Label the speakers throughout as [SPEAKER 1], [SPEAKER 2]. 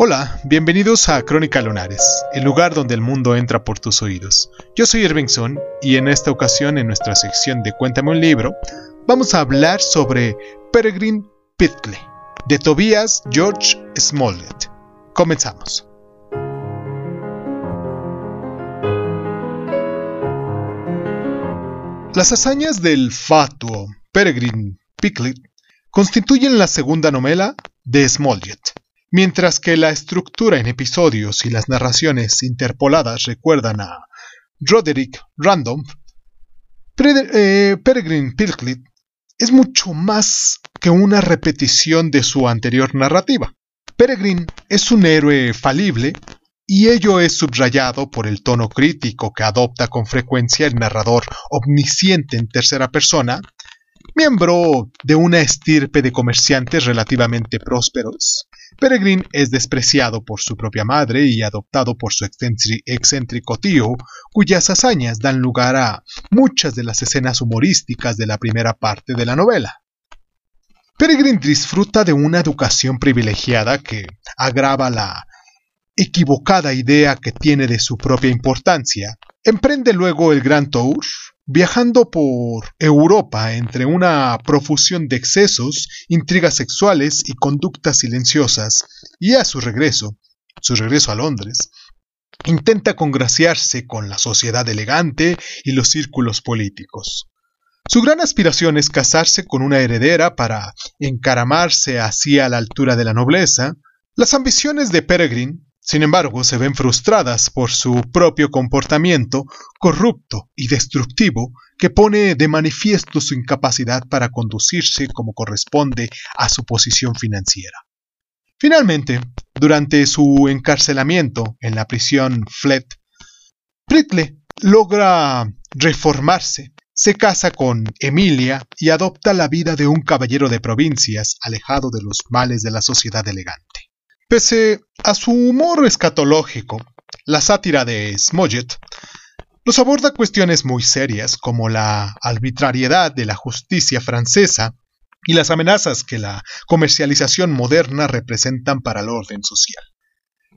[SPEAKER 1] Hola, bienvenidos a Crónica Lunares, el lugar donde el mundo entra por tus oídos. Yo soy Irvingson y en esta ocasión en nuestra sección de Cuéntame un libro, vamos a hablar sobre Peregrine Pitley, de Tobias George Smollett. Comenzamos. Las hazañas del fatuo Peregrine Picklet constituyen la segunda novela de Smollett Mientras que la estructura en episodios y las narraciones interpoladas recuerdan a Roderick Random, eh, Peregrine Pilklet es mucho más que una repetición de su anterior narrativa. Peregrine es un héroe falible y ello es subrayado por el tono crítico que adopta con frecuencia el narrador omnisciente en tercera persona, miembro de una estirpe de comerciantes relativamente prósperos, Peregrine es despreciado por su propia madre y adoptado por su excéntrico tío, cuyas hazañas dan lugar a muchas de las escenas humorísticas de la primera parte de la novela. Peregrine disfruta de una educación privilegiada que agrava la equivocada idea que tiene de su propia importancia. Emprende luego el Gran Tour, viajando por Europa entre una profusión de excesos, intrigas sexuales y conductas silenciosas, y a su regreso, su regreso a Londres, intenta congraciarse con la sociedad elegante y los círculos políticos. Su gran aspiración es casarse con una heredera para encaramarse así a la altura de la nobleza. Las ambiciones de Peregrine sin embargo, se ven frustradas por su propio comportamiento corrupto y destructivo que pone de manifiesto su incapacidad para conducirse como corresponde a su posición financiera. Finalmente, durante su encarcelamiento en la prisión Flet, Pritle logra reformarse, se casa con Emilia y adopta la vida de un caballero de provincias alejado de los males de la sociedad elegante. Pese a su humor escatológico, la sátira de Smollett nos aborda cuestiones muy serias como la arbitrariedad de la justicia francesa y las amenazas que la comercialización moderna representan para el orden social.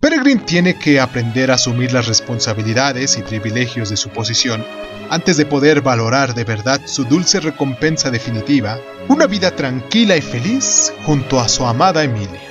[SPEAKER 1] Peregrine tiene que aprender a asumir las responsabilidades y privilegios de su posición antes de poder valorar de verdad su dulce recompensa definitiva, una vida tranquila y feliz junto a su amada Emilia.